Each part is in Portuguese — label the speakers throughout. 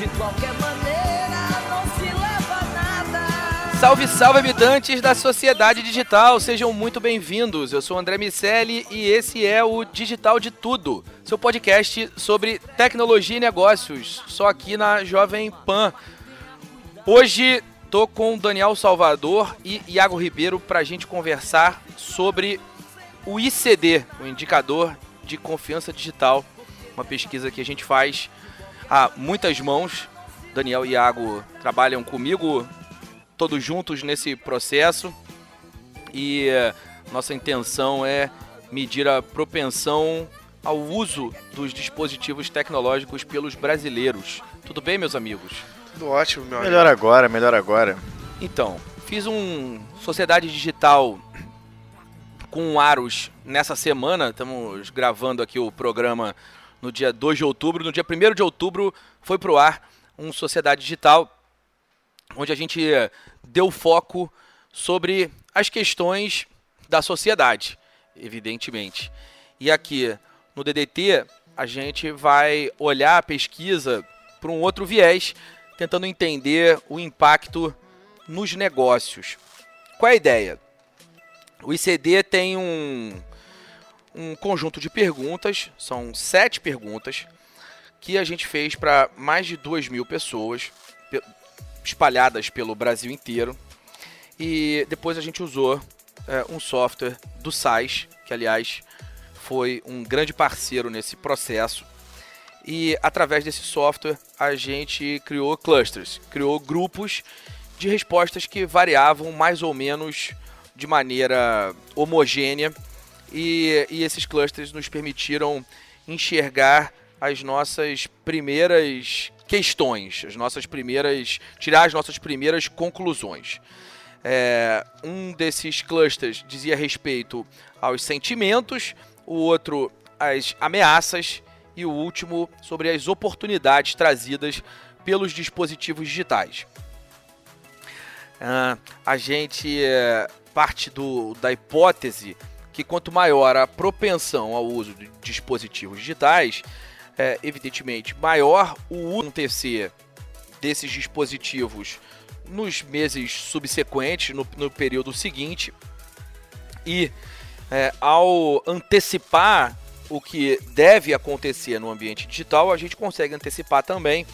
Speaker 1: De qualquer maneira, não se leva nada.
Speaker 2: Salve, salve, habitantes da sociedade digital, sejam muito bem-vindos. Eu sou André Miceli e esse é o Digital de Tudo, seu podcast sobre tecnologia e negócios, só aqui na Jovem Pan. Hoje tô com Daniel Salvador e Iago Ribeiro para a gente conversar sobre o ICD, o Indicador de Confiança Digital, uma pesquisa que a gente faz a muitas mãos. Daniel e Iago trabalham comigo todos juntos nesse processo e eh, nossa intenção é medir a propensão ao uso dos dispositivos tecnológicos pelos brasileiros. Tudo bem, meus amigos?
Speaker 3: Tudo ótimo, meu amigo.
Speaker 4: Melhor agora, melhor agora.
Speaker 2: Então, fiz um Sociedade Digital com o Aros nessa semana. Estamos gravando aqui o programa no dia 2 de outubro. No dia 1 de outubro foi pro ar um Sociedade Digital onde a gente deu foco sobre as questões da sociedade, evidentemente. E aqui no DDT a gente vai olhar a pesquisa por um outro viés, tentando entender o impacto nos negócios. Qual é a ideia? O ICD tem um, um conjunto de perguntas, são sete perguntas, que a gente fez para mais de duas mil pessoas, pe- espalhadas pelo Brasil inteiro. E depois a gente usou é, um software do SAIS, que aliás foi um grande parceiro nesse processo. E através desse software a gente criou clusters, criou grupos de respostas que variavam mais ou menos de maneira homogênea. E, e esses clusters nos permitiram enxergar as nossas primeiras questões, as nossas primeiras. tirar as nossas primeiras conclusões. É, um desses clusters dizia respeito aos sentimentos, o outro às ameaças e o último sobre as oportunidades trazidas pelos dispositivos digitais. Ah, a gente é, parte do, da hipótese que quanto maior a propensão ao uso de dispositivos digitais, é, evidentemente maior o uso acontecer desses dispositivos nos meses subsequentes, no, no período seguinte, e é, ao antecipar o que deve acontecer no ambiente digital, a gente consegue antecipar também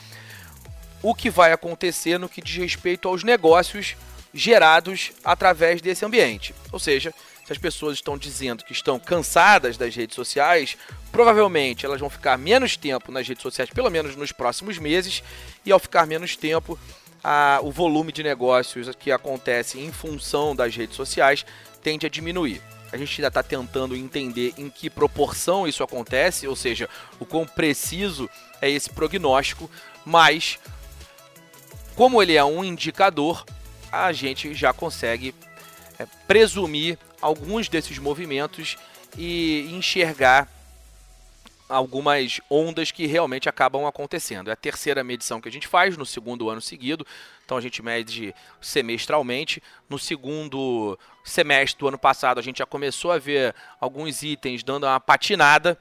Speaker 2: o que vai acontecer no que diz respeito aos negócios gerados através desse ambiente. Ou seja, se as pessoas estão dizendo que estão cansadas das redes sociais, provavelmente elas vão ficar menos tempo nas redes sociais, pelo menos nos próximos meses, e ao ficar menos tempo, a- o volume de negócios que acontece em função das redes sociais tende a diminuir. A gente ainda está tentando entender em que proporção isso acontece, ou seja, o quão preciso é esse prognóstico, mas como ele é um indicador, a gente já consegue é, presumir alguns desses movimentos e enxergar algumas ondas que realmente acabam acontecendo. É a terceira medição que a gente faz no segundo ano seguido, então a gente mede semestralmente. No segundo semestre do ano passado, a gente já começou a ver alguns itens dando uma patinada.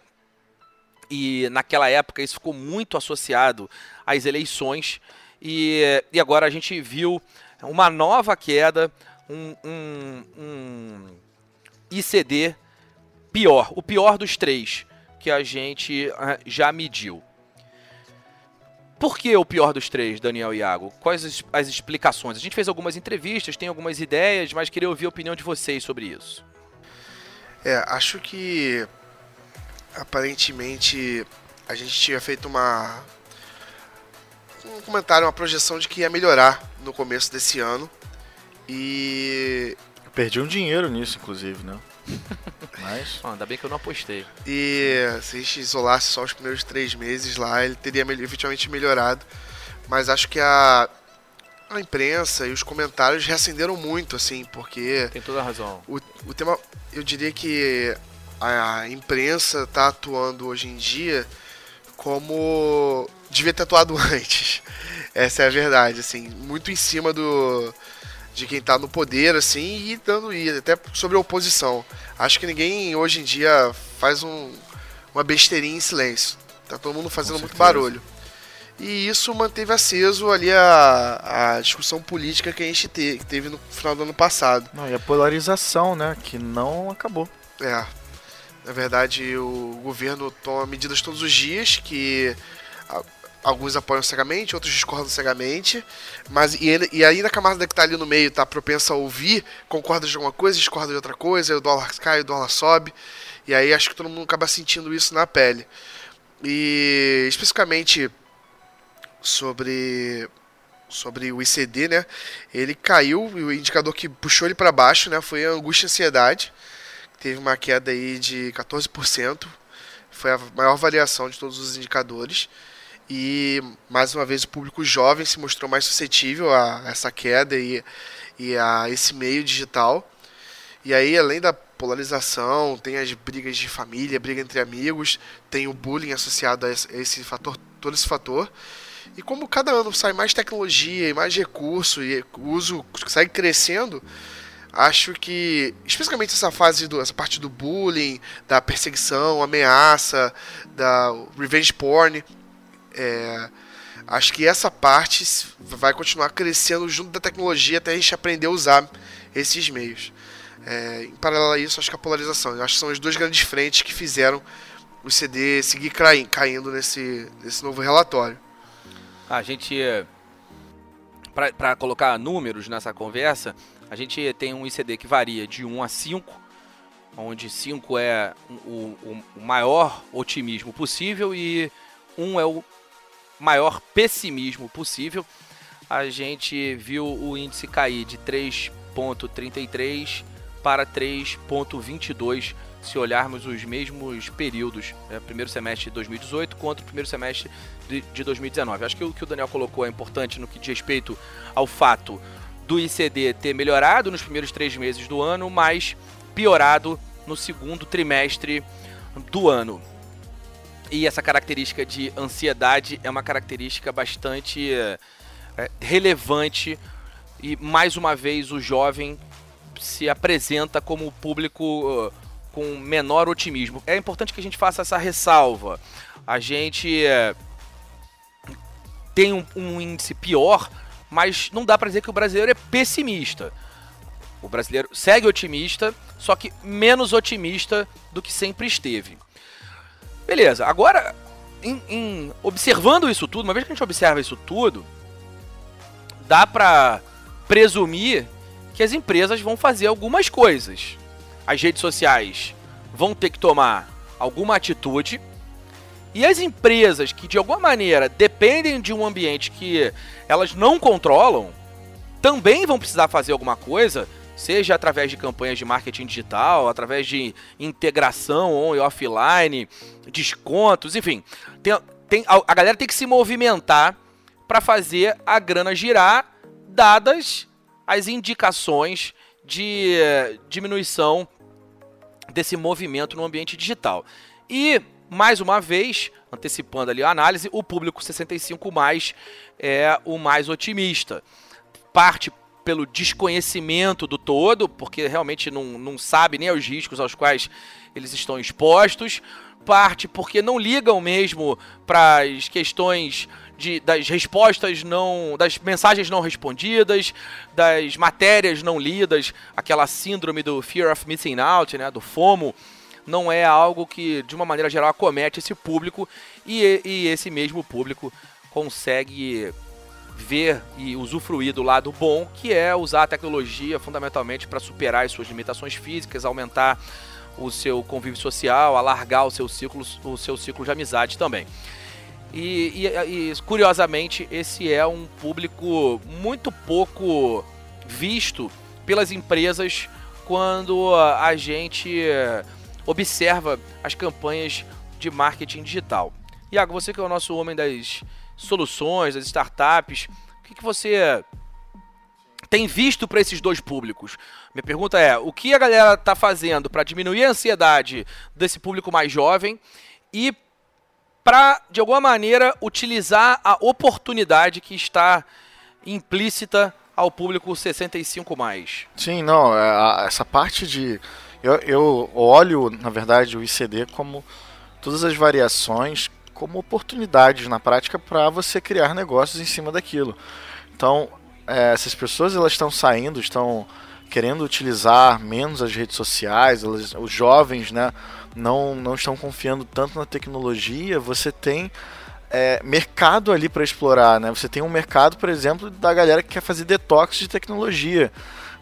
Speaker 2: E naquela época isso ficou muito associado às eleições. E, e agora a gente viu uma nova queda, um, um, um ICD pior, o pior dos três que a gente ah, já mediu. Por que o pior dos três, Daniel e Iago? Quais as, as explicações? A gente fez algumas entrevistas, tem algumas ideias, mas queria ouvir a opinião de vocês sobre isso.
Speaker 3: É, acho que aparentemente a gente tinha feito uma um comentário, uma projeção de que ia melhorar no começo desse ano. E.
Speaker 4: Perdi um dinheiro nisso, inclusive, né? Mas.
Speaker 2: Ah, ainda bem que eu não apostei.
Speaker 3: E se a gente isolasse só os primeiros três meses lá, ele teria efetivamente melhorado. Mas acho que a, a imprensa e os comentários reacenderam muito, assim, porque
Speaker 2: Tem toda a razão.
Speaker 3: o, o tema. Eu diria que a imprensa está atuando hoje em dia como devia ter atuado antes. Essa é a verdade, assim, muito em cima do de quem tá no poder, assim, e dando e até sobre a oposição. Acho que ninguém hoje em dia faz um, uma besteirinha em silêncio. Tá todo mundo fazendo muito barulho. E isso manteve aceso ali a, a discussão política que a gente te- que teve no final do ano passado.
Speaker 4: Não, e a polarização, né? Que não acabou.
Speaker 3: É. Na verdade, o governo toma medidas todos os dias que alguns apoiam cegamente, outros discordam cegamente. Mas e, ele- e camada que tá ali no meio tá propensa a ouvir, concorda de alguma coisa, discorda de outra coisa, aí o dólar cai, o dólar sobe. E aí acho que todo mundo acaba sentindo isso na pele. E especificamente sobre sobre o ICD, né? Ele caiu e o indicador que puxou ele para baixo, né, foi a angústia e ansiedade teve uma queda aí de 14%, foi a maior variação de todos os indicadores. E mais uma vez o público jovem se mostrou mais suscetível a essa queda e, e a esse meio digital. E aí, além da polarização, tem as brigas de família, briga entre amigos, tem o bullying associado a esse, fator, todo esse fator. E como cada ano sai mais tecnologia e mais recurso e o uso segue crescendo, acho que especificamente essa fase do essa parte do bullying, da perseguição, ameaça, da revenge porn, é, acho que essa parte vai continuar crescendo junto da tecnologia até a gente aprender a usar esses meios. É, em paralelo a isso, acho que a polarização, acho que são as duas grandes frentes que fizeram o CD seguir cai- caindo nesse, nesse novo relatório.
Speaker 2: A gente, pra colocar números nessa conversa, a gente tem um ICD que varia de 1 a 5, onde 5 é o- o maior otimismo possível e 1 é o maior pessimismo possível. A gente viu o índice cair de 3,33 para 3,22 se olharmos os mesmos períodos, né, primeiro semestre de 2018 contra o primeiro semestre de, de 2019. Acho que o que o Daniel colocou é importante no que diz respeito ao fato do ICD ter melhorado nos primeiros três meses do ano, mas piorado no segundo trimestre do ano. E essa característica de ansiedade é uma característica bastante é, relevante e mais uma vez o jovem se apresenta como o público com menor otimismo. É importante que a gente faça essa ressalva. A gente é, tem um, um índice pior, mas não dá para dizer que o brasileiro é pessimista. O brasileiro segue otimista, só que menos otimista do que sempre esteve. Beleza, agora, em- em- observando isso tudo, uma vez que a gente observa isso tudo, dá pra presumir que as empresas vão fazer algumas coisas. As redes sociais vão ter que tomar alguma atitude. E as empresas que de alguma maneira dependem de um ambiente que elas não controlam, também vão precisar fazer alguma coisa, seja através de campanhas de marketing digital, através de integração on e offline, descontos, enfim. Tem, tem- a, a galera tem que se movimentar para fazer a grana girar, dadas as indicações de eh, diminuição desse movimento no ambiente digital. E, mais uma vez, antecipando ali a análise, o público 65 mais é o mais otimista. Parte pelo desconhecimento do todo, porque realmente não, não sabe nem os riscos aos quais eles estão expostos. Parte porque não ligam mesmo para as questões de, das respostas não. das mensagens não respondidas, das matérias não lidas, aquela síndrome do fear of missing out, né? Do FOMO, não é algo que, de uma maneira geral, acomete esse público e, e esse mesmo público consegue ver e usufruir do lado bom, que é usar a tecnologia fundamentalmente para superar as suas limitações físicas, aumentar o seu convívio social, alargar o seu ciclo, o seu ciclo de amizade também. E, e- e, curiosamente, esse é um público muito pouco visto pelas empresas quando a gente observa as campanhas de marketing digital. Iago, você que é o nosso homem das soluções, das startups, o que, que você tem visto para esses dois públicos? Minha pergunta é: o que a galera está fazendo para diminuir a ansiedade desse público mais jovem e para, de alguma maneira, utilizar a oportunidade que está implícita ao público 65 mais?
Speaker 4: Sim, não, é, essa parte de. Eu, eu olho, na verdade, o ICD como todas as variações como oportunidades na prática para você criar negócios em cima daquilo. Então, é, essas pessoas elas estão saindo, estão querendo utilizar menos as redes sociais, elas, os jovens, né, não, não estão confiando tanto na tecnologia. Você tem é, mercado ali para explorar, né? Você tem um mercado, por exemplo, da galera que quer fazer detox de tecnologia.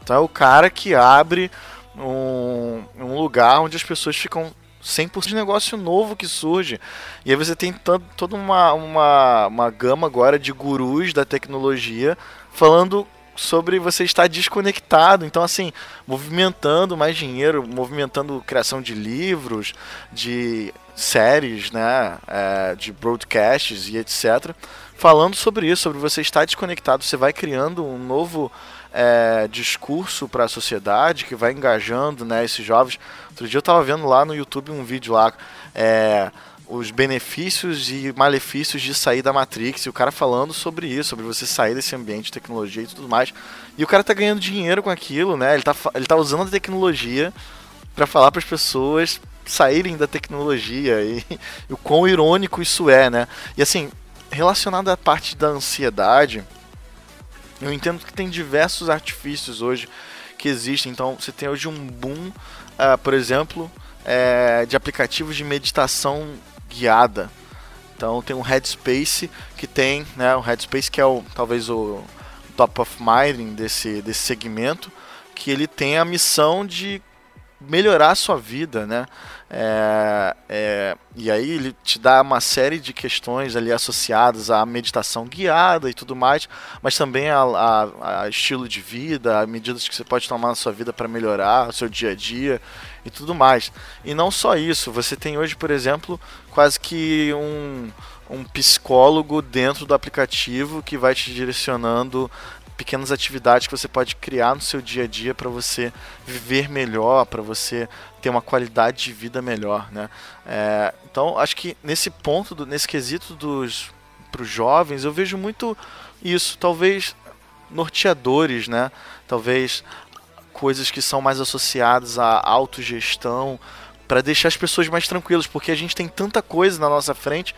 Speaker 4: Então é o cara que abre um, um lugar onde as pessoas ficam 100% de negócio novo que surge. E aí você tem tanto, toda uma, uma, uma gama agora de gurus da tecnologia falando sobre você estar desconectado. Então, assim, movimentando mais dinheiro, movimentando criação de livros, de séries, né, é, de broadcasts e etc. Falando sobre isso, sobre você estar desconectado. Você vai criando um novo é, discurso para a sociedade que vai engajando né, esses jovens. Outro dia eu estava vendo lá no YouTube um vídeo lá. É, os benefícios e malefícios de sair da Matrix, e o cara falando sobre isso, sobre você sair desse ambiente de tecnologia e tudo mais. E o cara tá ganhando dinheiro com aquilo, né? Ele tá, ele tá usando a tecnologia para falar para as pessoas saírem da tecnologia e, e o quão irônico isso é, né? E assim, relacionado à parte da ansiedade, eu entendo que tem diversos artifícios hoje que existem. Então, você tem hoje um boom, ah, por exemplo, eh, de aplicativos de meditação guiada. Então, tem um Headspace que tem, né, o Headspace que é o talvez o top of mind desse desse segmento, que ele tem a missão de melhorar a sua vida, né? É, é, e aí ele te dá uma série de questões ali associadas à meditação guiada e tudo mais, mas também a, a- a estilo de vida, a medidas que você pode tomar na sua vida para melhorar o seu dia a dia e tudo mais. E não só isso, você tem hoje, por exemplo, quase que um, um psicólogo dentro do aplicativo que vai te direcionando pequenas atividades que você pode criar no seu dia a dia para você viver melhor, para você ter uma qualidade de vida melhor, né? É, então, acho que nesse ponto, do- nesse quesito dos para os jovens, eu vejo muito isso, talvez norteadores, né? Talvez coisas que são mais associadas à autogestão, para deixar as pessoas mais tranquilas, porque a gente tem tanta coisa na nossa frente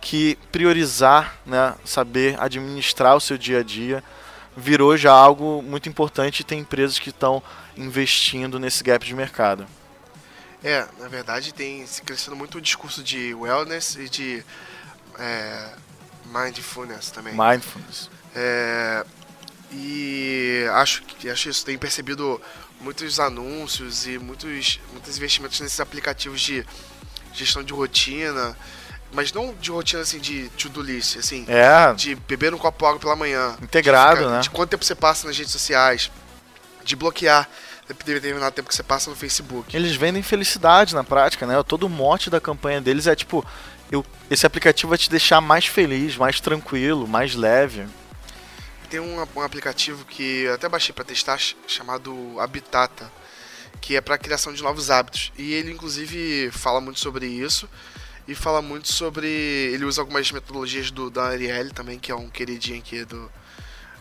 Speaker 4: que priorizar, né, saber administrar o seu dia a dia virou já algo muito importante e tem empresas que estão investindo nesse gap de mercado.
Speaker 3: É, na verdade tem se crescendo muito o discurso de wellness e de é, mindfulness também.
Speaker 4: Mindfulness.
Speaker 3: É, e acho que acho isso, tem percebido muitos anúncios e muitos, muitos investimentos nesses aplicativos de gestão de rotina, mas não de rotina assim de to-do list, assim,
Speaker 4: É,
Speaker 3: de beber um copo água pela manhã.
Speaker 4: Integrado,
Speaker 3: de ficar-
Speaker 4: né?
Speaker 3: De quanto tempo você passa nas redes sociais, de bloquear determinado tempo que você passa no Facebook.
Speaker 4: eles vendem felicidade na prática, né? Todo o mote da campanha deles é tipo, eu, esse aplicativo vai te deixar mais feliz, mais tranquilo, mais leve.
Speaker 3: Tem um, um aplicativo que eu até baixei para testar ch- chamado Habitata, que é para criação de novos hábitos. E ele inclusive fala muito sobre isso e fala muito sobre ele usa algumas metodologias do da Ariel também, que é um queridinho aqui do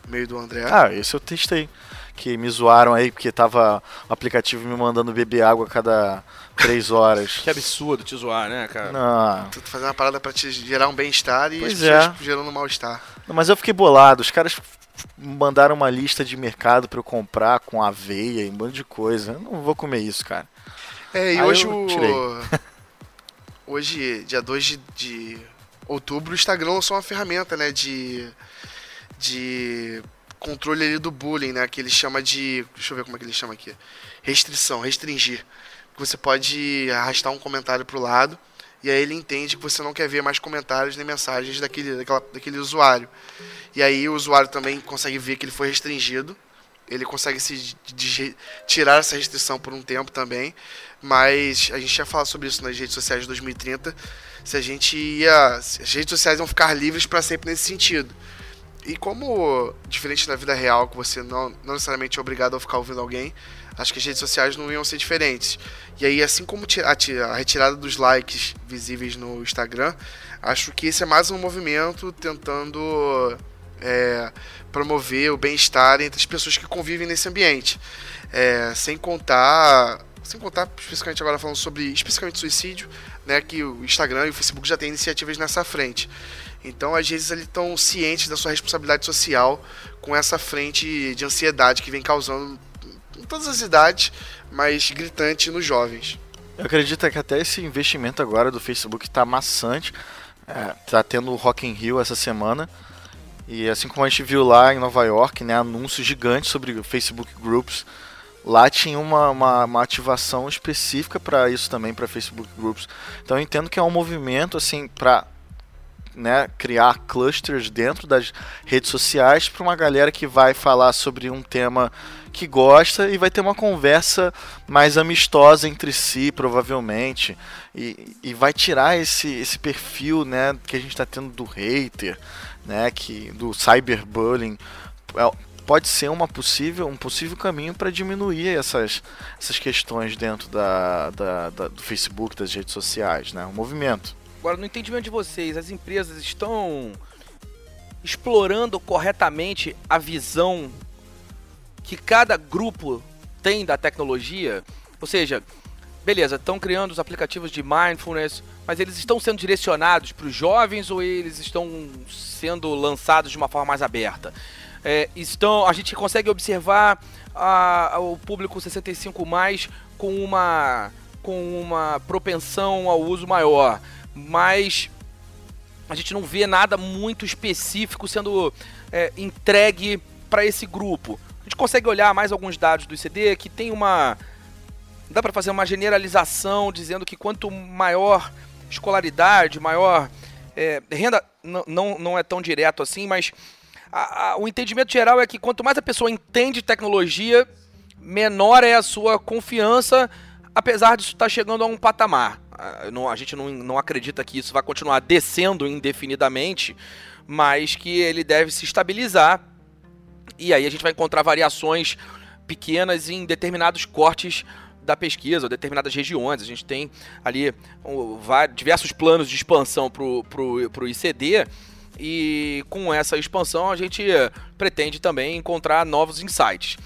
Speaker 3: meio do André.
Speaker 4: Ah, esse eu testei. Que me zoaram aí porque tava o aplicativo me mandando beber água a cada três horas.
Speaker 2: Que absurdo te zoar, né, cara?
Speaker 4: Não,
Speaker 3: Tu fazendo uma parada para te gerar um bem-estar e
Speaker 4: Pois é.
Speaker 3: gerando um mal-estar.
Speaker 4: Mas eu fiquei bolado. Os caras mandaram uma lista de mercado pra eu comprar com aveia e um monte de coisa. Eu não vou comer isso, cara.
Speaker 3: É, e
Speaker 4: Aí
Speaker 3: hoje
Speaker 4: eu
Speaker 3: o. hoje, dia 2 de, de outubro, o Instagram lançou uma ferramenta, né? De. De controle ali do bullying, né? Que ele chama de. Deixa eu ver como é que ele chama aqui. Restrição, restringir. Você pode arrastar um comentário pro lado E aí ele entende que você não quer ver mais comentários nem mensagens daquele, daquela, daquele usuário. E aí o usuário também consegue ver que ele foi restringido. Ele consegue se tirar essa restrição por um tempo também. Mas a gente ia falar sobre isso nas redes sociais de 2030. Se a gente ia. As redes sociais vão ficar livres para sempre nesse sentido. E como, diferente da vida real, que você não, não necessariamente é obrigado a ficar ouvindo alguém, acho que as redes sociais não iam ser diferentes. E aí, assim como a, retirada dos likes visíveis no Instagram, acho que esse é mais um movimento tentando é, promover o bem-estar entre as pessoas que convivem nesse ambiente. É, sem contar. Sem contar, especificamente agora falando sobre especificamente suicídio, né, que o Instagram e o Facebook já têm iniciativas nessa frente. Então, às vezes, eles estão cientes da sua responsabilidade social com essa frente de ansiedade que vem causando em todas as idades, mas gritante nos jovens.
Speaker 4: Eu acredito que até esse investimento agora do Facebook está maçante. É, tá tendo o Rock in Rio essa semana. E assim como a gente viu lá em Nova York, né, anúncios gigantes sobre Facebook Groups lá tinha uma, uma, uma ativação específica para isso também, para Facebook Groups. Então eu entendo que é um movimento assim para né, criar clusters dentro das redes sociais para uma galera que vai falar sobre um tema que gosta e vai ter uma conversa mais amistosa entre si, provavelmente, e, e vai tirar esse, esse perfil né, que a gente está tendo do hater, né, que, do cyberbullying. É, pode ser uma possível, um possível caminho para diminuir essas, essas questões dentro da, da, da, do Facebook, das redes sociais, né? Um movimento.
Speaker 2: Agora, no entendimento de vocês, as empresas estão explorando corretamente a visão que cada grupo tem da tecnologia? Ou seja, beleza, estão criando os aplicativos de mindfulness, mas eles estão sendo direcionados para os jovens ou eles estão sendo lançados de uma forma mais aberta? é, estão, a gente consegue observar a, o público 65 mais com uma com uma propensão ao uso maior, mas a gente não vê nada muito específico sendo é, entregue para esse grupo. A gente consegue olhar mais alguns dados do ICD que tem uma dá para fazer uma generalização dizendo que quanto maior escolaridade, maior é, renda, não, não é tão direto assim, mas a, a, o entendimento geral é que quanto mais a pessoa entende tecnologia, menor é a sua confiança, apesar disso estar tá chegando a um patamar. A, não, a gente não, não acredita que isso vai continuar descendo indefinidamente, mas que ele deve se estabilizar. E aí a gente vai encontrar variações pequenas em determinados cortes da pesquisa, ou determinadas regiões. A gente tem ali um, diversos planos de expansão para o ICD e com essa expansão a gente pretende também encontrar novos insights.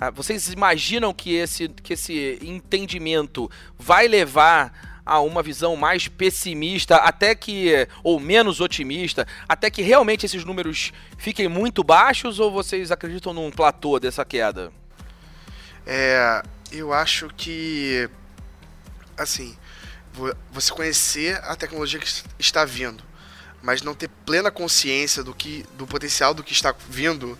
Speaker 2: Ah, vocês imaginam que esse, que esse entendimento vai levar a uma visão mais pessimista, até que ou menos otimista, até que realmente esses números fiquem muito baixos ou vocês acreditam num platô dessa queda?
Speaker 3: É, eu acho que assim, você conhecer a tecnologia que está vindo mas não ter plena consciência do que do potencial do que está vindo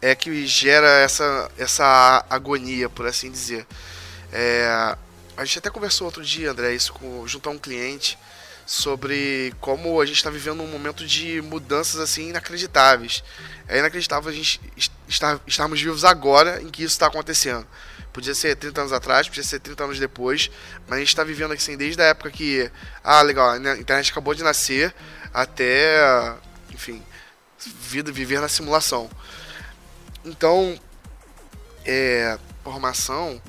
Speaker 3: é que gera essa, essa agonia, por assim dizer. É, a gente até conversou outro dia, André, isso com, junto a um cliente, sobre como a gente está vivendo um momento de mudanças assim inacreditáveis. É inacreditável a gente estar, estarmos vivos agora em que isso está acontecendo. Podia ser 30 anos atrás, podia ser 30 anos depois, mas a gente está vivendo assim desde a época que, ah, legal, a internet acabou de nascer, até, enfim, vida, viver na simulação. Então, é, formação,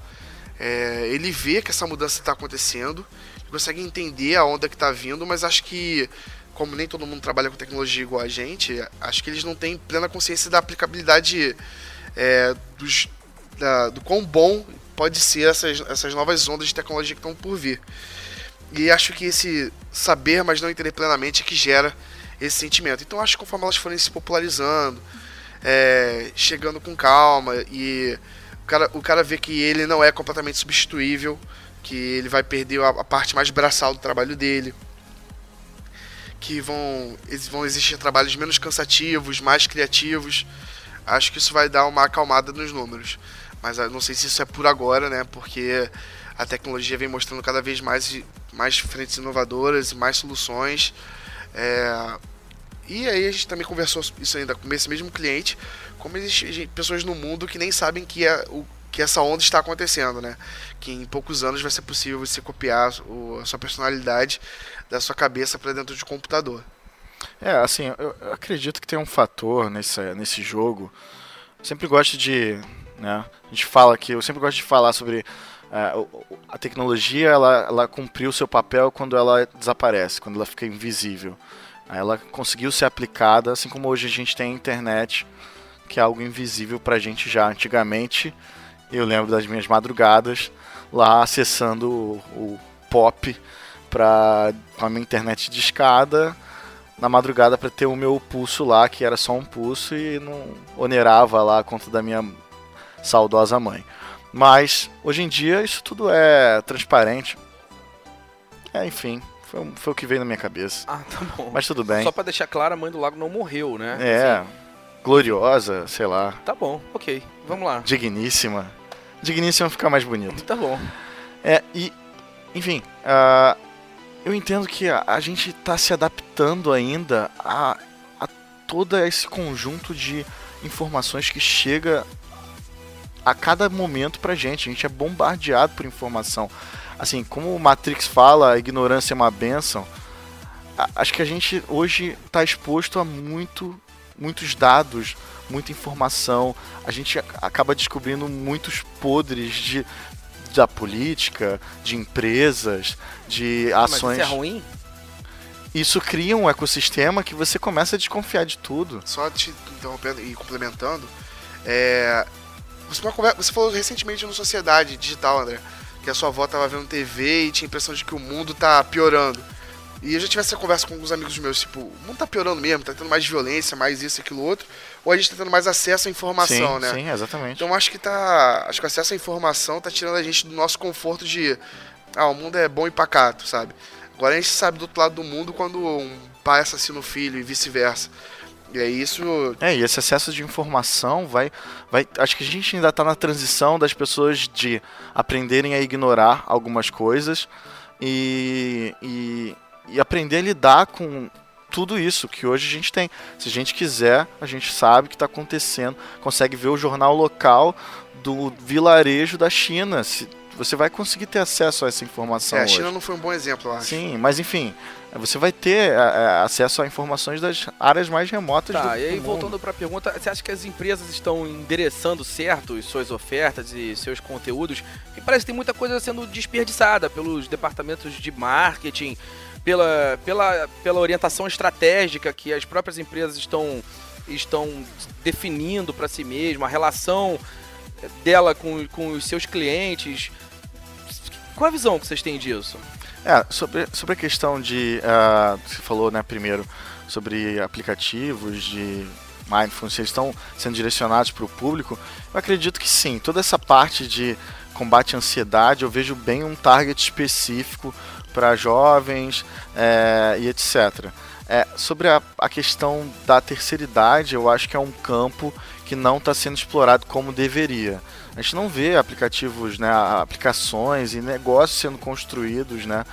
Speaker 3: é, ele vê que essa mudança está acontecendo, consegue entender a onda que está vindo, mas acho que, como nem todo mundo trabalha com tecnologia igual a gente, acho que eles não têm plena consciência da aplicabilidade é, dos, da, do quão bom pode ser essas, essas novas ondas de tecnologia que estão por vir. E acho que esse saber, mas não entender plenamente, é que gera esse sentimento. Então acho que conforme elas forem se popularizando, é, chegando com calma e o cara, o cara vê que ele não é completamente substituível, que ele vai perder a, a parte mais braçal do trabalho dele, que vão, vão existir trabalhos menos cansativos, mais criativos. Acho que isso vai dar uma acalmada nos números. Mas não sei se isso é por agora, né? Porque a tecnologia vem mostrando cada vez mais mais frentes inovadoras, mais soluções. É, e aí a gente também conversou isso ainda com esse mesmo cliente, como existem pessoas no mundo que nem sabem que, é, o, que essa onda está acontecendo, né? Que em poucos anos vai ser possível você copiar o, a sua personalidade da sua cabeça para dentro de um computador.
Speaker 4: É, assim, eu, acredito que tem um fator nesse, nesse jogo. Eu sempre gosto de. Né, a gente fala aqui, eu sempre gosto de falar sobre é, a tecnologia ela, ela cumpriu seu papel quando ela desaparece, quando ela fica invisível. Ela conseguiu ser aplicada, assim como hoje a gente tem a internet, que é algo invisível para a gente já. Antigamente, eu lembro das minhas madrugadas lá acessando o, o pop pra, com a minha internet de escada na madrugada para ter o meu pulso lá, que era só um pulso e não onerava lá a conta da minha saudosa mãe. Mas hoje em dia isso tudo é transparente. É, enfim, foi, foi o que veio na minha cabeça.
Speaker 2: Ah, tá bom.
Speaker 4: Mas tudo bem.
Speaker 2: Só pra deixar claro, a mãe do lago não morreu, né?
Speaker 4: É,
Speaker 2: Assim,
Speaker 4: gloriosa, sei lá,
Speaker 2: tá bom, ok. Vamos lá.
Speaker 4: digníssima. Digníssima fica mais bonito.
Speaker 2: Tá bom.
Speaker 4: É, e, enfim, ah, eu entendo que a, a gente está se adaptando ainda a, a todo esse conjunto de informações que chega a cada momento pra gente. A gente é bombardeado por informação. Assim, como o Matrix fala, a ignorância é uma benção. Acho que a gente hoje está exposto a muito, muitos dados, muita informação. A gente acaba descobrindo muitos podres de, da política, de empresas, de
Speaker 2: Mas
Speaker 4: ações.
Speaker 2: isso é ruim?
Speaker 4: Isso cria um ecossistema que você começa a desconfiar de tudo.
Speaker 3: Só te interrompendo e complementando, é, você falou recentemente no Sociedade Digital, André, que a sua avó estava vendo TV e tinha a impressão de que o mundo tá piorando. E eu já tive essa conversa com alguns amigos meus, tipo, o mundo tá piorando mesmo, tá tendo mais violência, mais isso, aquilo, outro, ou a gente tá tendo mais acesso à informação,
Speaker 4: sim,
Speaker 3: né?
Speaker 4: sim, exatamente.
Speaker 3: Então acho que tá. Acho que o acesso à informação tá tirando a gente do nosso conforto de. Ah, o mundo é bom e pacato, sabe? Agora a gente sabe do outro lado do mundo quando um pai assassina o filho e vice-versa. E é isso.
Speaker 4: É, e esse excesso de informação vai, vai. Acho que a gente ainda está na transição das pessoas de aprenderem a ignorar algumas coisas e, e, e aprender a lidar com tudo isso que hoje a gente tem. Se a gente quiser, a gente sabe o que está acontecendo, consegue ver o jornal local do vilarejo da China. Se, você vai conseguir ter acesso a essa informação
Speaker 3: É, a
Speaker 4: hoje.
Speaker 3: China não foi um bom exemplo, eu acho.
Speaker 4: Sim, mas enfim, você vai ter é, é, acesso a informações das áreas mais remotas do,
Speaker 2: Tá, e aí
Speaker 4: mundo.
Speaker 2: voltando pra pergunta, você acha que as empresas estão endereçando certo as suas ofertas e seus conteúdos? Porque parece que tem muita coisa sendo desperdiçada pelos departamentos de marketing, pela, pela, pela orientação estratégica que as próprias empresas estão, estão definindo para si mesmas, a relação dela com, com os seus clientes. Qual a visão que vocês têm disso?
Speaker 4: É, sobre, sobre a questão de. ah, você falou, né, primeiro, sobre aplicativos de mindfulness, eles estão sendo direcionados para o público. Eu acredito que sim. Toda essa parte de combate à ansiedade, eu vejo bem um target específico para jovens é, e etc. É, sobre a, a questão da terceira idade, eu acho que é um campo que não está sendo explorado como deveria. A gente não vê aplicativos, né, aplicações e negócios sendo construídos, né?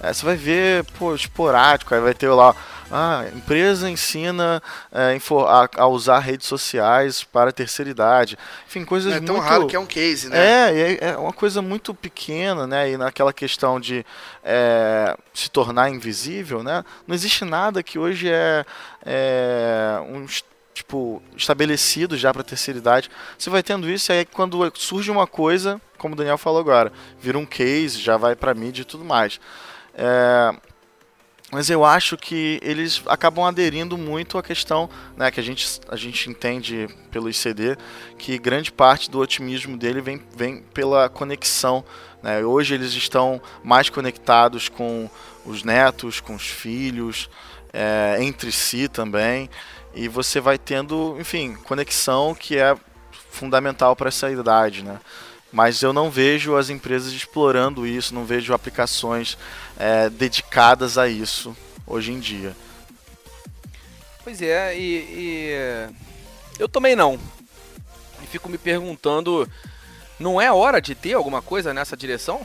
Speaker 4: É, você vai ver, pô, esporádico, aí vai ter lá, ah, empresa ensina é, a, a usar redes sociais para a terceira idade. Enfim, coisas
Speaker 3: Não é tão
Speaker 4: muito...
Speaker 3: raro que é um case, né?
Speaker 4: É, é, uma coisa muito pequena, né? E naquela questão de é, se tornar invisível, né? Não existe nada que hoje é, é um tipo estabelecido já para terceira idade. Você vai tendo isso e aí quando surge uma coisa, como o Daniel falou agora, vira um case, já vai para mídia e tudo mais. É, mas eu acho que eles acabam aderindo muito à questão né, que a gente, a gente entende pelo ICD, que grande parte do otimismo dele vem, vem pela conexão. né? Hoje eles estão mais conectados com os netos, com os filhos, é, entre si também, e você vai tendo, enfim, conexão que é fundamental para essa idade, né? Mas eu não vejo as empresas explorando isso, não vejo aplicações é, dedicadas a isso hoje em dia.
Speaker 2: Pois é, e, e eu também não. E fico me perguntando, não é hora de ter alguma coisa nessa direção?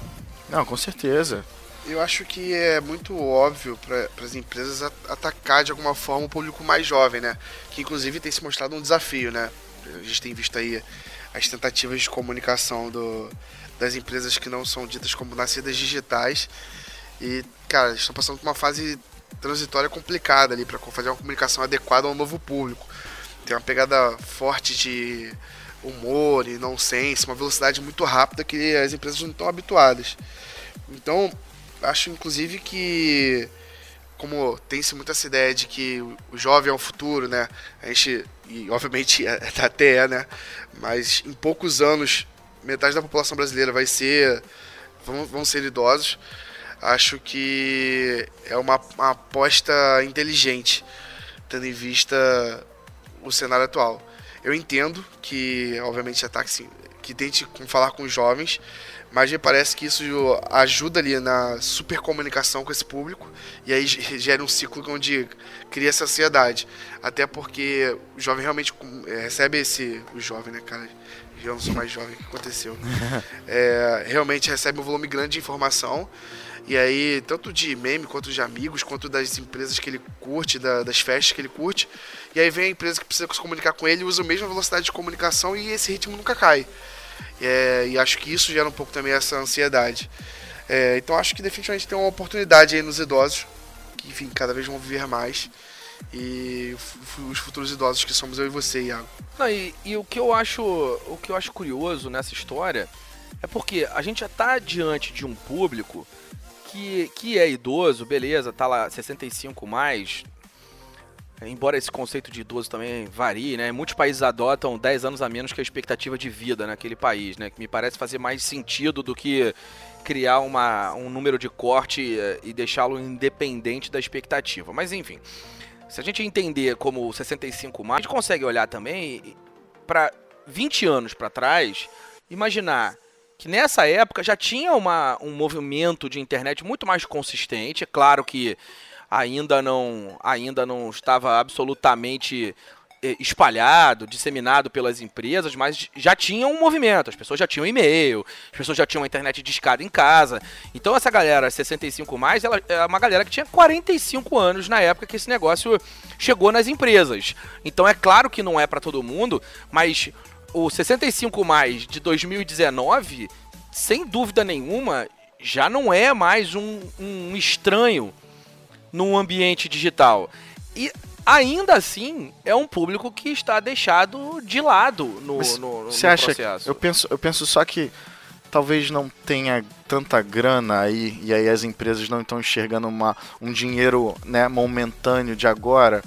Speaker 4: Não, com certeza.
Speaker 3: Eu acho que é muito óbvio para as empresas atacar de alguma forma o público mais jovem, né? Que inclusive tem se mostrado um desafio, né? A gente tem visto aí as tentativas de comunicação do, das empresas que não são ditas como nascidas digitais. E, cara, estão passando por uma fase transitória complicada ali para fazer uma comunicação adequada ao novo público. Tem uma pegada forte de humor e nonsense, uma velocidade muito rápida que as empresas não estão habituadas. Então, acho inclusive que como tem-se muito essa ideia de que o- jovem é o futuro, né? A gente, e obviamente até é, né? Mas em poucos anos, metade da população brasileira vai ser, vão, vão ser idosos. Acho que é uma, uma aposta inteligente, tendo em vista o cenário atual. Eu entendo que, obviamente, ataque que tente falar com os jovens, mas me parece que isso ajuda ali na super comunicação com esse público e aí ge- gera um ciclo onde cria essa ansiedade. Até porque o jovem realmente é, recebe esse. O jovem, né, cara? Eu não sou mais jovem, o que aconteceu? É, realmente recebe um volume grande de informação. E aí, tanto de meme, quanto de amigos, quanto das empresas que ele curte, da- das festas que ele curte. E aí vem a empresa que precisa se comunicar com ele usa a mesma velocidade de comunicação e esse ritmo nunca cai. É, e acho que isso gera um pouco também essa ansiedade. É, então acho que definitivamente tem uma oportunidade aí nos idosos, que enfim, cada vez vão viver mais. E os futuros idosos que somos eu e você, Iago.
Speaker 2: Não, e, e o que eu acho o que eu acho curioso nessa história é porque a gente já tá diante de um público que, que é idoso, beleza, tá lá 65 mais. Embora esse conceito de idoso também varie, né? Muitos países adotam 10 anos a menos que a expectativa de vida naquele país, né? Que me parece fazer mais sentido do que criar uma, um número de corte eh, e deixá-lo independente da expectativa. Mas enfim, se a gente entender como 65 mais, a gente consegue olhar também para 20 anos para trás, imaginar que nessa época já tinha uma, um movimento de internet muito mais consistente. É claro que ainda não, ainda não estava absolutamente eh, espalhado, disseminado pelas empresas, mas já tinha um movimento. As pessoas já tinham e-mail, as pessoas já tinham a internet discada em casa. Então essa galera 65 mais, ela é uma galera que tinha 45 anos na época que esse negócio chegou nas empresas. Então é claro que não é para todo mundo, mas o 65 mais de 2019, sem dúvida nenhuma, já não é mais um, um estranho num ambiente digital. E ainda assim é um público que está deixado de lado no,
Speaker 4: Mas
Speaker 2: no, no
Speaker 4: Você acha
Speaker 2: processo.
Speaker 4: que. Eu penso, eu penso só que talvez não tenha tanta grana aí, e aí as empresas não estão enxergando uma, um dinheiro né, momentâneo de agora.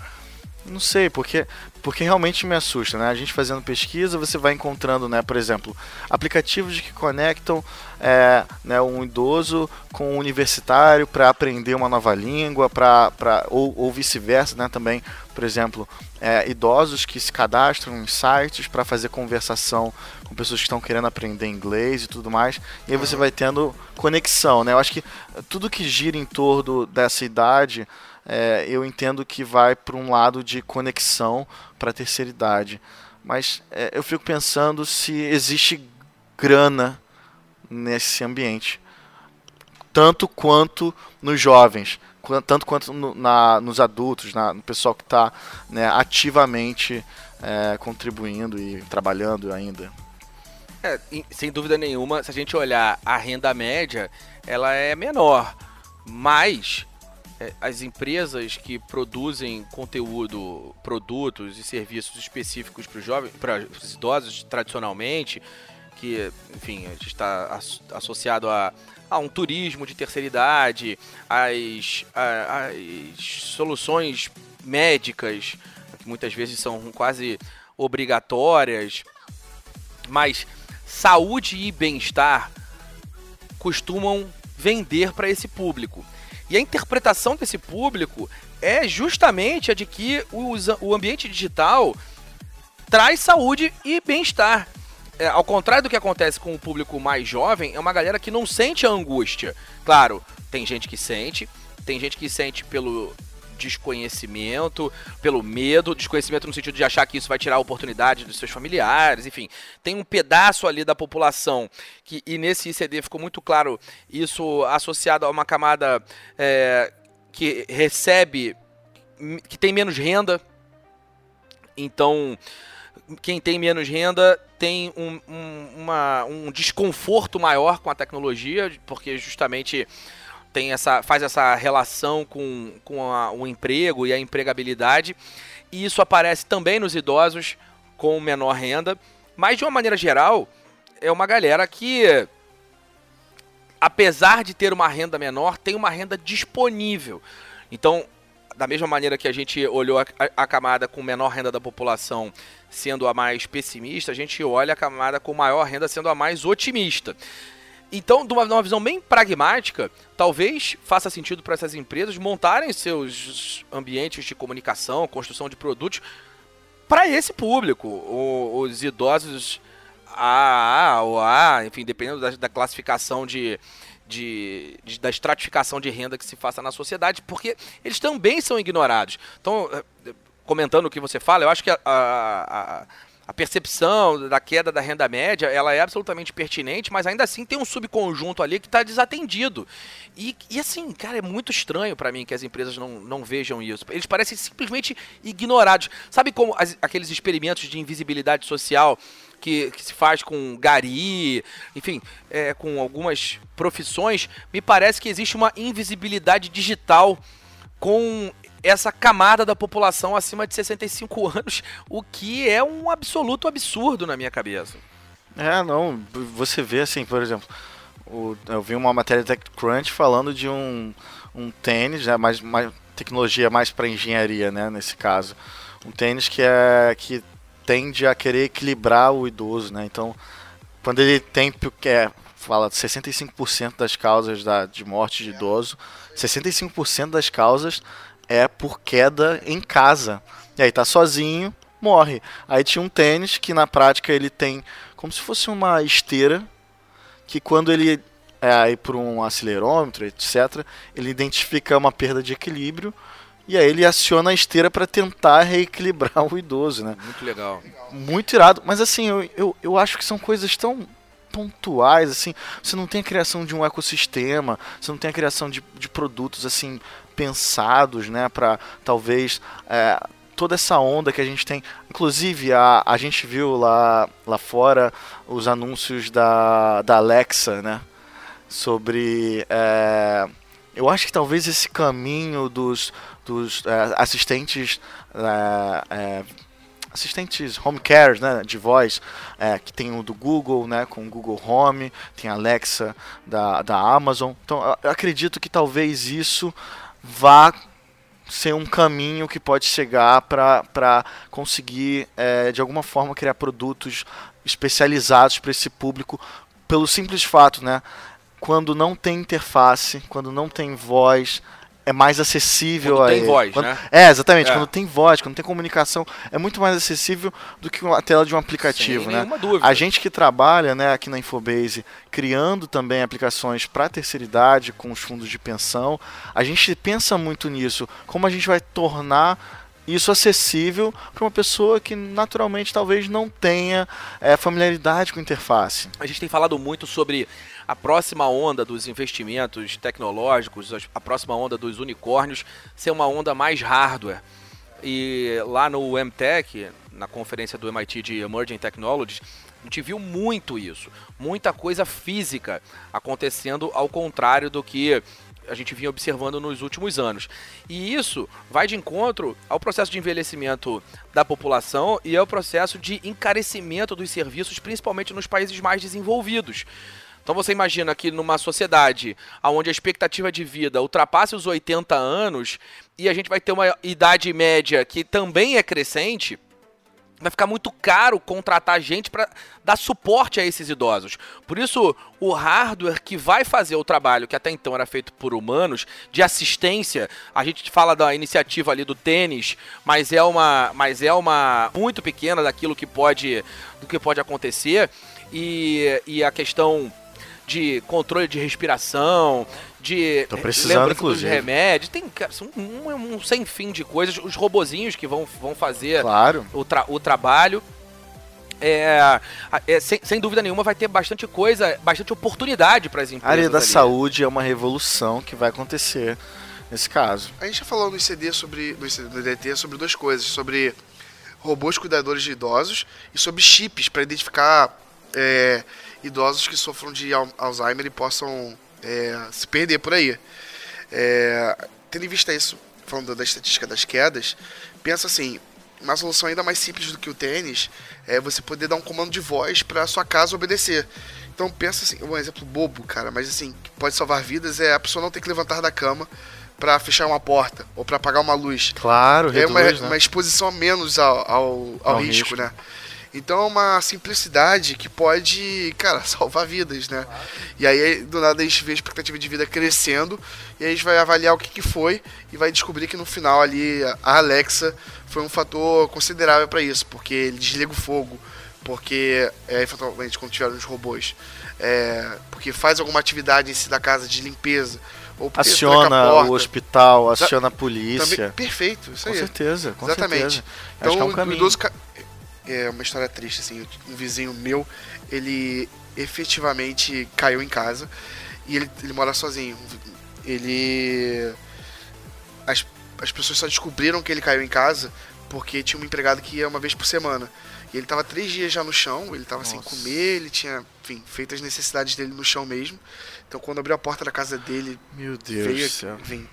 Speaker 4: Não sei, porque, porque realmente me assusta, né? A gente fazendo pesquisa, você vai encontrando, né, por exemplo, aplicativos que conectam é, né, um idoso com um universitário para aprender uma nova língua, pra, pra, ou, ou vice-versa, né? Também, por exemplo, é, idosos que se cadastram em sites para fazer conversação com pessoas que estão querendo aprender inglês e tudo mais. E aí você vai tendo conexão, né? Eu acho que tudo que gira em torno dessa idade, é, eu entendo que vai para um lado de conexão para a terceira idade. Mas é, eu fico pensando se existe grana nesse ambiente. Tanto quanto nos jovens, tanto quanto no- na, nos adultos, na- no pessoal que está né, ativamente é, contribuindo e trabalhando ainda.
Speaker 2: É, em- sem dúvida nenhuma, se a gente olhar a renda média, ela é menor. Mas as empresas que produzem conteúdo, produtos e serviços específicos para os jovens, para os idosos tradicionalmente, que, enfim, está as- associado a, a um turismo de terceira idade, as, as soluções médicas, que muitas vezes são quase obrigatórias, mas saúde e bem-estar costumam vender para esse público. E a interpretação desse público é justamente a de que o ambiente digital traz saúde e bem-estar. É, ao contrário do que acontece com o público mais jovem, é uma galera que não sente a angústia. Claro, tem gente que sente, tem gente que sente pelo desconhecimento, pelo medo, desconhecimento no sentido de achar que isso vai tirar a oportunidade dos seus familiares, enfim. Tem um pedaço ali da população que, e nesse ICD ficou muito claro isso associado a uma camada é, que recebe, que tem menos renda. Então, quem tem menos renda tem um, um, uma, um desconforto maior com a tecnologia, porque justamente tem essa, faz essa relação com, com a, o emprego e a empregabilidade. E isso aparece também nos idosos com menor renda. Mas, de uma maneira geral, é uma galera que, apesar de ter uma renda menor, tem uma renda disponível. Então, da mesma maneira que a gente olhou a, a, camada com menor renda da população sendo a mais pessimista, a gente olha a camada com maior renda sendo a mais otimista. Então, de uma, de uma visão bem pragmática, talvez faça sentido para essas empresas montarem seus ambientes de comunicação, construção de produtos para esse público. O, os idosos AA ou A, enfim, dependendo da, da classificação de, de, de, da estratificação de renda que se faça na sociedade, porque eles também são ignorados. Então, eh, comentando o que você fala, eu acho que a, a, a percepção da queda da renda média ela é absolutamente pertinente, mas ainda assim tem um subconjunto ali que está desatendido. E, e assim, cara, é muito estranho para mim que as empresas não, não vejam isso. Eles parecem simplesmente ignorados. Sabe como as, aqueles experimentos de invisibilidade social que, que, se faz com gari, enfim, é, com algumas profissões, me parece que existe uma invisibilidade digital com essa camada da população acima de 65 anos, o que é um absoluto absurdo na minha cabeça.
Speaker 4: É, não, você vê assim, por exemplo, o, eu vi uma matéria da TechCrunch falando de um, um tênis, né, mais, mais tecnologia mais para engenharia, né, nesse caso. Um tênis que é que tende a querer equilibrar o idoso, né? Então, quando ele tem que é, fala 65% das causas da, de morte de idoso, 65% das causas é por queda em casa. E aí tá sozinho, morre. Aí tinha um tênis que na prática ele tem como se fosse uma esteira que quando ele é aí por um acelerômetro, etc, ele identifica uma perda de equilíbrio e aí ele aciona a esteira para tentar reequilibrar o idoso, né?
Speaker 2: Muito legal.
Speaker 4: Muito irado. Mas assim, eu, eu, eu acho que são coisas tão pontuais, assim, você não tem a criação de um ecossistema, você não tem a criação de, de produtos assim pensados, né, para talvez é, toda essa onda que a gente tem. Inclusive, a, a gente viu lá, lá fora os anúncios da, da Alexa, né? Sobre. É, eu acho que talvez esse caminho dos, dos é, assistentes. É, é, assistentes home care, né, de voz, é, que tem o do Google, né, com o Google Home, tem a Alexa da, da Amazon. Então, acredito que talvez isso vá ser um caminho que pode chegar para conseguir, é, de alguma forma, criar produtos especializados para esse público, pelo simples fato, né? Quando não tem interface, quando não tem voz, é mais acessível
Speaker 2: quando tem voz,
Speaker 4: quando,
Speaker 2: né?
Speaker 4: É, exatamente.
Speaker 2: É.
Speaker 4: Quando tem voz, quando tem comunicação, é muito mais acessível do que a tela de um aplicativo,
Speaker 2: Sem
Speaker 4: né?
Speaker 2: nenhuma dúvida.
Speaker 4: A gente que trabalha, né, aqui na Infobase, criando também aplicações para terceira idade com os fundos de pensão, a gente pensa muito nisso, como a gente vai tornar isso acessível para uma pessoa que naturalmente talvez não tenha é, familiaridade com interface.
Speaker 2: A gente tem falado muito sobre a próxima onda dos investimentos tecnológicos, a próxima onda dos unicórnios, ser uma onda mais hardware. E lá no MTech, na conferência do MIT de Emerging Technologies, a gente viu muito isso, muita coisa física acontecendo ao contrário do que a gente vinha observando nos últimos anos. E isso vai de encontro ao processo de envelhecimento da população e ao processo de encarecimento dos serviços, principalmente nos países mais desenvolvidos. Então você imagina que numa sociedade onde a expectativa de vida ultrapasse os 80 anos e a gente vai ter uma idade média que também é crescente, vai ficar muito caro contratar gente para dar suporte a esses idosos. Por isso, o hardware que vai fazer o trabalho que até então era feito por humanos, de assistência, a gente fala da iniciativa ali do tênis, mas é uma, mas é uma muito pequena daquilo que pode, do que pode acontecer e, e a questão de controle de respiração, de
Speaker 4: Tô precisando,
Speaker 2: lembrança dos
Speaker 4: inclusive.
Speaker 2: remédios. Tem cara, um, um sem fim de coisas. Os robozinhos que vão, vão fazer
Speaker 4: Claro.
Speaker 2: o, tra- o trabalho. É, a- é, sem, sem dúvida nenhuma vai ter bastante coisa, bastante oportunidade para as
Speaker 4: A
Speaker 2: empresas.
Speaker 4: área da
Speaker 2: ali.
Speaker 4: saúde é uma revolução que vai acontecer nesse caso.
Speaker 3: A gente já falou no ICD sobre. No ICD, no DDT sobre duas coisas, sobre robôs cuidadores de idosos e sobre chips para identificar é, idosos que sofram de al- Alzheimer e possam é, se perder por aí. É, tendo em vista isso, falando da estatística das quedas, pensa assim, uma solução ainda mais simples do que o tênis é você poder dar um comando de voz para sua casa obedecer. Então pensa assim, um exemplo bobo, cara, mas assim, que pode salvar vidas é a pessoa não ter que levantar da cama para fechar uma porta ou para apagar uma luz.
Speaker 4: Claro,
Speaker 3: É uma,
Speaker 4: reduz, né?
Speaker 3: uma exposição a menos ao, ao, ao
Speaker 4: Ao
Speaker 3: risco,
Speaker 4: risco.
Speaker 3: né? Então é uma simplicidade que pode, cara, salvar vidas, né? E aí, do nada, a gente vê a expectativa de vida crescendo e a gente vai avaliar o que, que foi e vai descobrir que no final ali a Alexa foi um fator considerável para isso, porque ele desliga o fogo, porque, é, eventualmente, quando tiveram os robôs, é, porque faz alguma atividade em si da casa de limpeza, ou
Speaker 4: Aciona
Speaker 3: porta.
Speaker 4: o hospital, aciona a polícia.
Speaker 3: Também, perfeito, isso
Speaker 4: Com
Speaker 3: aí.
Speaker 4: certeza, com
Speaker 3: Exatamente.
Speaker 4: certeza.
Speaker 3: Então,
Speaker 4: Acho que é um
Speaker 3: o
Speaker 4: caminho.
Speaker 3: idoso é uma história triste, assim. Um vizinho meu, ele efetivamente caiu em casa e ele, ele mora sozinho. Ele. As, as pessoas só descobriram que ele caiu em casa porque tinha um empregado que ia uma vez por semana. E ele tava três dias já no chão, ele tava sem
Speaker 4: Nossa.
Speaker 3: comer, ele tinha, enfim, feito as necessidades dele no chão mesmo. Então quando abriu a porta da casa dele,
Speaker 4: Meu Deus
Speaker 3: veio,
Speaker 4: do céu.
Speaker 3: enfim.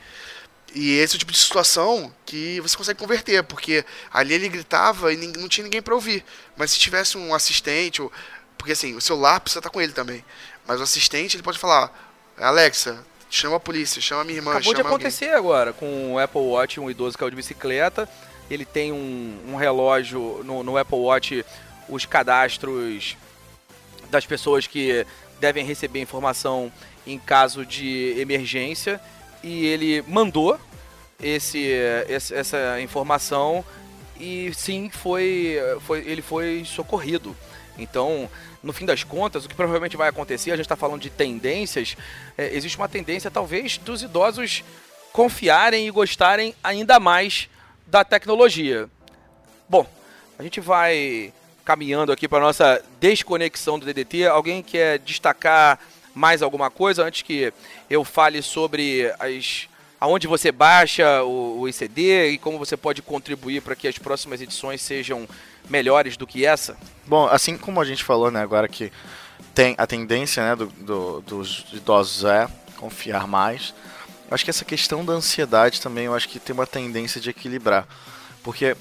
Speaker 3: E esse é o tipo de situação que você consegue converter, porque ali ele gritava e não tinha ninguém para ouvir. Mas se tivesse um assistente, ou, porque assim, o celular precisa estar com ele também. Mas o assistente ele pode falar: Alexa, chama a polícia, chama a minha irmã,
Speaker 2: Acabou de
Speaker 3: chama alguém."
Speaker 2: acontecer agora com o Apple Watch, um idoso caiu de bicicleta. Ele tem um, um relógio no, no Apple Watch, os cadastros das pessoas que devem receber informação em caso de emergência. E ele mandou esse, esse- essa informação e sim foi, foi ele foi socorrido. Então, no fim das contas, o que provavelmente vai acontecer, a gente está falando de tendências, é, existe uma tendência talvez dos idosos confiarem e gostarem ainda mais da tecnologia. Bom, a gente vai caminhando aqui para nossa desconexão do DDT. Alguém quer destacar mais alguma coisa antes que eu fale sobre as aonde você baixa o, o ICD e como você pode contribuir para que as próximas edições sejam melhores do que essa?
Speaker 4: Bom, assim como a gente falou, né, agora que tem a tendência, né, do, do- dos idosos é confiar mais. Eu acho que essa questão da ansiedade também, eu acho que tem uma tendência de equilibrar. Porque,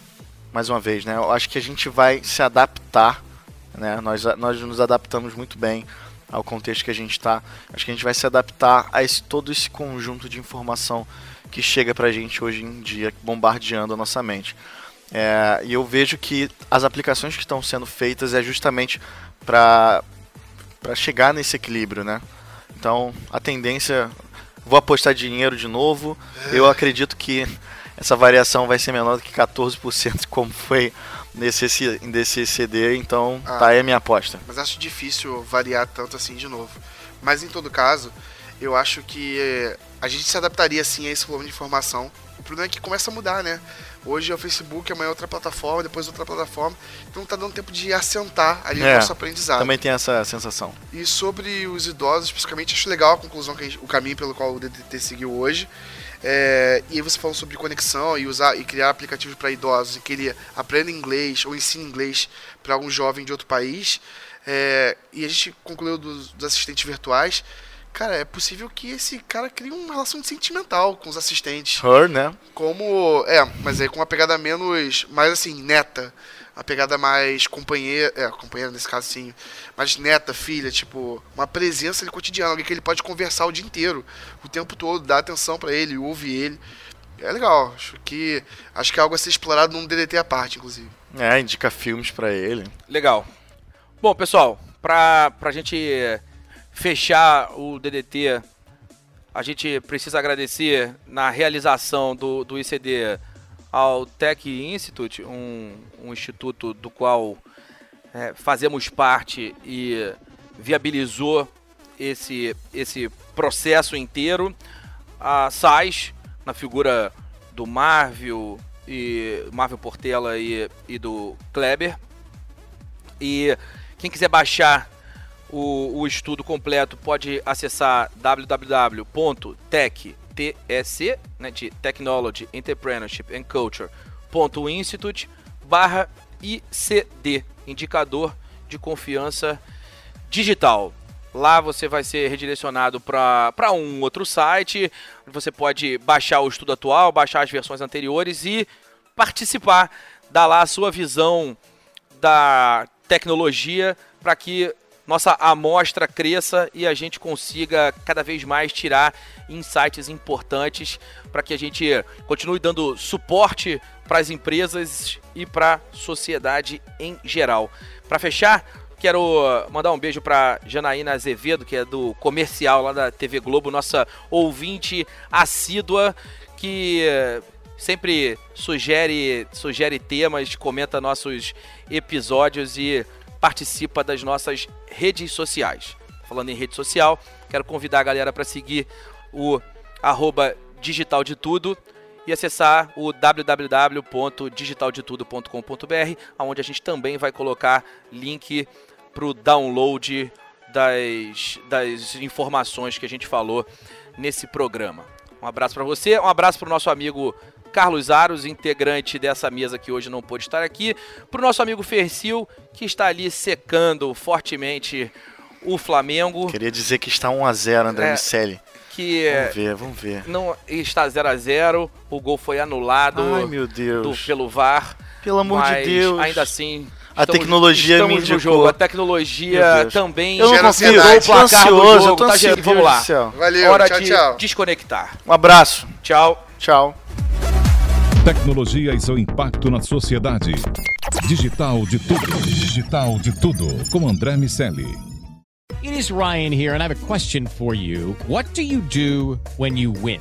Speaker 4: mais uma vez, né, eu acho que a gente vai se adaptar, né, nós, nós nos adaptamos muito bem ao contexto que a gente está. Acho que a gente vai se adaptar a esse, todo esse conjunto de informação que chega pra gente hoje em dia, bombardeando a nossa mente. É, e eu vejo que as aplicações que estão sendo feitas é justamente para para chegar nesse equilíbrio, né? Então, a tendência vou apostar dinheiro de novo. Eu acredito que essa variação vai ser menor do que 14%, como foi nesse nesse CD, então
Speaker 3: Ah.
Speaker 4: tá aí a minha aposta.
Speaker 3: Mas acho difícil variar tanto assim de novo. Mas em todo caso, eu acho que eh, a gente se adaptaria sim a esse volume de informação. O problema é que começa a mudar, né? Hoje é o Facebook, amanhã é outra plataforma, depois outra plataforma. Então tá dando tempo de assentar ali
Speaker 4: É,
Speaker 3: o nosso aprendizado.
Speaker 4: Também tem essa sensação.
Speaker 3: E sobre os idosos, especificamente, acho legal a conclusão que a gente- o caminho pelo qual o DDT seguiu hoje. É, e aí você falou sobre conexão e usar e criar aplicativos para idosos em que ele aprenda inglês ou ensine inglês para algum jovem de outro país. É, e a gente concluiu dos, dos assistentes virtuais. Cara, é possível que esse cara crie uma relação sentimental com os assistentes.
Speaker 4: Her, né?
Speaker 3: Como. É, mas aí com uma pegada menos. Mais assim, neta. Uma pegada mais companheira. É, companheira nesse caso sim. Mais neta, filha, tipo. Uma presença ali cotidiana. Alguém que ele pode conversar o dia inteiro. O tempo todo, dar atenção pra ele, ouvir ele. É legal. Acho que. Acho que é algo a ser explorado num DDT à parte, inclusive.
Speaker 4: É, indica filmes pra ele.
Speaker 2: Legal. Bom, pessoal, pra, pra gente fechar o DDT, a gente precisa agradecer na realização do, do ICD ao Tech Institute, um, um instituto do qual é, fazemos parte e viabilizou esse, esse processo inteiro. A SAIS, na figura do Marvel, e Marvel Portela e, e do Kleber. E quem quiser baixar o, o estudo completo pode acessar www.tech, TEC, né, de Technology, Entrepreneurship and Culture.institute barra ICD, indicador de confiança digital. Lá você vai ser redirecionado para um outro site. Você pode baixar o estudo atual, baixar as versões anteriores e participar. Dar lá a sua visão da tecnologia para que nossa amostra cresça e a gente consiga cada vez mais tirar insights importantes para que a gente continue dando suporte para as empresas e para a sociedade em geral. Para fechar, quero mandar um beijo para Janaína Azevedo, que é do comercial lá da TV Globo, nossa ouvinte assídua que sempre sugere sugere temas, comenta nossos episódios e participa das nossas redes sociais. Falando em rede social, quero convidar a galera para seguir o arroba digital de tudo e acessar o www.digitaldetudo.com.br, onde a gente também vai colocar link para o download das, das informações que a gente falou nesse programa. Um abraço para você, um abraço para o nosso amigo Carlos Aros, integrante dessa mesa que hoje não pôde estar aqui, para o nosso amigo Fercil, que está ali secando fortemente o Flamengo.
Speaker 4: Queria dizer que está 1 a 0 André
Speaker 2: É.
Speaker 4: Miceli.
Speaker 2: Que
Speaker 4: Vamos ver, vamos ver.
Speaker 2: não está 0 a 0 o gol foi anulado
Speaker 4: Ai, meu
Speaker 2: do,
Speaker 4: Deus.
Speaker 2: pelo VAR.
Speaker 4: Pelo amor
Speaker 2: mas
Speaker 4: de Deus.
Speaker 2: Ainda assim.
Speaker 4: A tecnologia me
Speaker 2: estamos no
Speaker 4: indicou.
Speaker 2: jogo. A tecnologia também
Speaker 4: Eu não confio, eu tô
Speaker 2: placar do
Speaker 4: ansioso,
Speaker 2: jogo,
Speaker 4: eu tô
Speaker 2: tá,
Speaker 4: ansioso.
Speaker 2: Vamos lá.
Speaker 4: Do.
Speaker 3: Valeu,
Speaker 2: Hora
Speaker 3: tchau,
Speaker 2: de
Speaker 3: tchau.
Speaker 2: desconectar.
Speaker 4: Um abraço.
Speaker 2: Tchau.
Speaker 4: Tchau.
Speaker 5: Tecnologia e seu impacto na sociedade. Digital de tudo. Digital de tudo. Com André Miceli.
Speaker 6: It is Ryan here, and I have a question for you. What do you do when you win?